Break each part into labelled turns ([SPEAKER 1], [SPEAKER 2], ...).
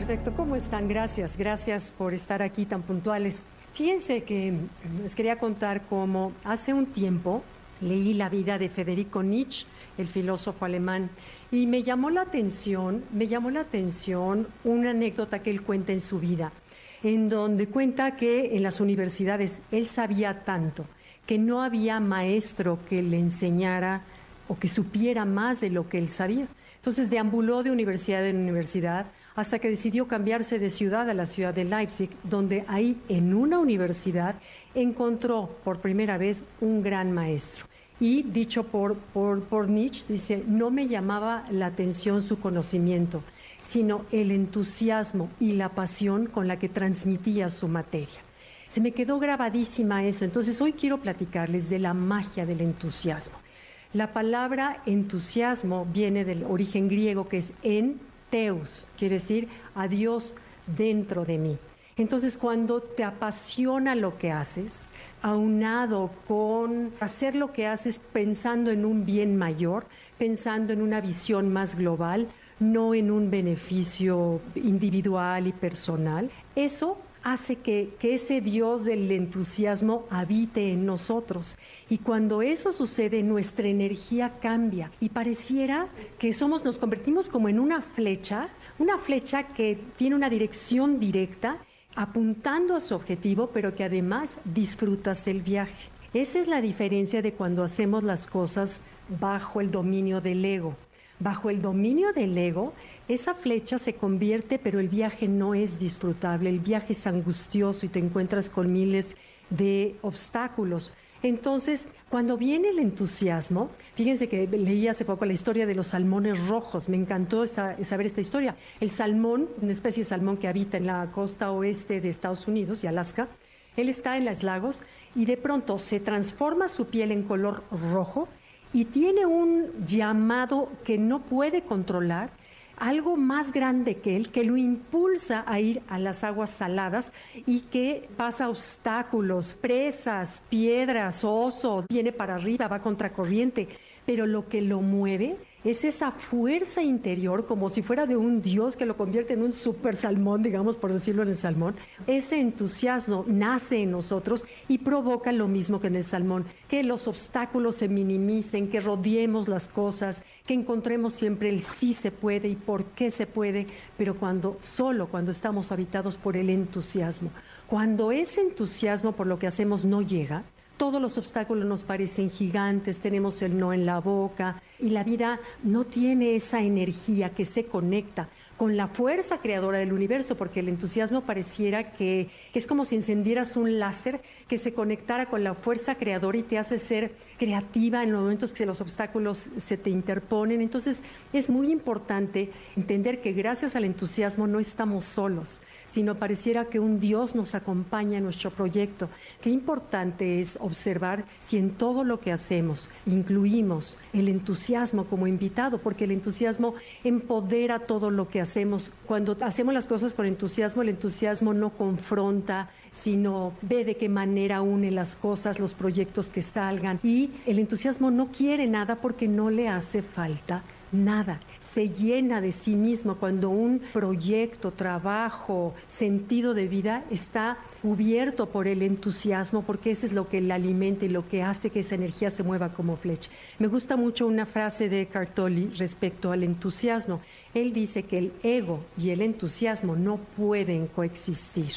[SPEAKER 1] perfecto. ¿Cómo están? Gracias, gracias por estar aquí tan puntuales. Fíjense que les quería contar cómo hace un tiempo leí la vida de Federico Nietzsche, el filósofo alemán, y me llamó la atención, me llamó la atención una anécdota que él cuenta en su vida, en donde cuenta que en las universidades él sabía tanto que no había maestro que le enseñara o que supiera más de lo que él sabía. Entonces deambuló de universidad en universidad hasta que decidió cambiarse de ciudad a la ciudad de Leipzig, donde ahí en una universidad encontró por primera vez un gran maestro. Y dicho por, por, por Nietzsche, dice, no me llamaba la atención su conocimiento, sino el entusiasmo y la pasión con la que transmitía su materia. Se me quedó grabadísima eso, entonces hoy quiero platicarles de la magia del entusiasmo. La palabra entusiasmo viene del origen griego que es en teus, quiere decir a Dios dentro de mí. Entonces, cuando te apasiona lo que haces, aunado con hacer lo que haces pensando en un bien mayor, pensando en una visión más global, no en un beneficio individual y personal, eso hace que, ese Dios del entusiasmo habite en nosotros. Y cuando eso sucede, nuestra energía cambia y pareciera que somos, nos convertimos como en una flecha, una flecha que tiene una dirección directa, apuntando a su objetivo, pero que además disfrutas del viaje. Esa es la diferencia de cuando hacemos las cosas bajo el dominio del ego. Bajo el dominio del ego, esa flecha se convierte, pero el viaje no es disfrutable, el viaje es angustioso y te encuentras con miles de obstáculos. Entonces, cuando viene el entusiasmo, fíjense que leí hace poco la historia de los salmones rojos, me encantó saber esta historia. El salmón, una especie de salmón que habita en la costa oeste de Estados Unidos y Alaska, él está en los lagos y de pronto se transforma su piel en color rojo y tiene un llamado que no puede controlar, algo más grande que él, que lo impulsa a ir a las aguas saladas y que pasa obstáculos, presas, piedras, osos, viene para arriba, va contra corriente, pero lo que lo mueve es esa fuerza interior, como si fuera de un Dios que lo convierte en un super salmón, digamos, por decirlo en el salmón. Ese entusiasmo nace en nosotros y provoca lo mismo que en el salmón, que los obstáculos se minimicen, que rodeemos las cosas, que encontremos siempre el sí se puede y por qué se puede, pero cuando solo cuando estamos habitados por el entusiasmo. Cuando ese entusiasmo por lo que hacemos no llega, todos los obstáculos nos parecen gigantes, tenemos el no en la boca y la vida no tiene esa energía que se conecta con la fuerza creadora del universo, porque el entusiasmo pareciera que, es como si encendieras un láser que se conectara con la fuerza creadora y te hace ser creativa en los momentos que los obstáculos se te interponen. Entonces es muy importante entender que gracias al entusiasmo no estamos solos, sino pareciera que un Dios nos acompaña en nuestro proyecto. Qué importante es observar si en todo lo que hacemos incluimos el entusiasmo como invitado, porque el entusiasmo empodera todo lo que hacemos hacemos. Cuando hacemos las cosas con entusiasmo, el entusiasmo no confronta, sino ve de qué manera une las cosas, los proyectos que salgan. Y el entusiasmo no quiere nada porque no le hace falta nada. Se llena de sí mismo cuando un proyecto, trabajo, sentido de vida está cubierto por el entusiasmo, porque eso es lo que le alimenta y lo que hace que esa energía se mueva como flecha. Me gusta mucho una frase de Cartoli respecto al entusiasmo. Él dice que el ego y el entusiasmo no pueden coexistir.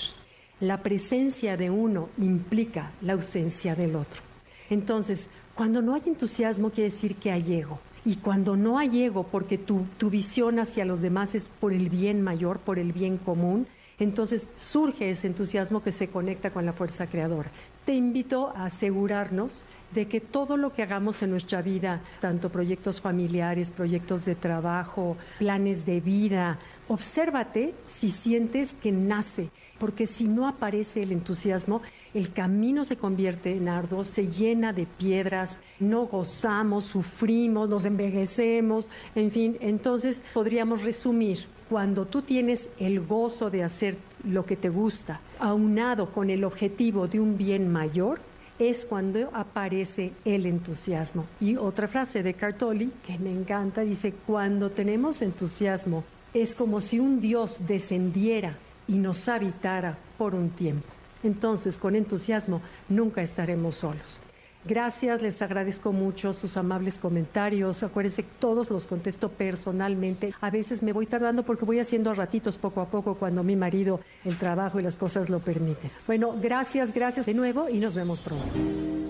[SPEAKER 1] La presencia de uno implica la ausencia del otro. Entonces, cuando no hay entusiasmo quiere decir que hay ego. Y cuando no hay ego, porque tu, tu visión hacia los demás es por el bien mayor, por el bien común, entonces surge ese entusiasmo que se conecta con la fuerza creadora. Te invito a asegurarnos de que todo lo que hagamos en nuestra vida, tanto proyectos familiares, proyectos de trabajo, planes de vida, obsérvate si sientes que nace, porque si no aparece el entusiasmo, el camino se convierte en arduo, se llena de piedras, no gozamos, sufrimos, nos envejecemos, en fin, entonces podríamos resumir, cuando tú tienes el gozo de hacer lo que te gusta, aunado con el objetivo de un bien mayor, es cuando aparece el entusiasmo. Y otra frase de Cartoli que me encanta dice, cuando tenemos entusiasmo es como si un Dios descendiera y nos habitara por un tiempo. Entonces, con entusiasmo, nunca estaremos solos. Gracias, les agradezco mucho sus amables comentarios. Acuérdense que todos los contesto personalmente. A veces me voy tardando porque voy haciendo ratitos poco a poco cuando mi marido, el trabajo y las cosas lo permiten. Bueno, gracias, gracias de nuevo y nos vemos pronto.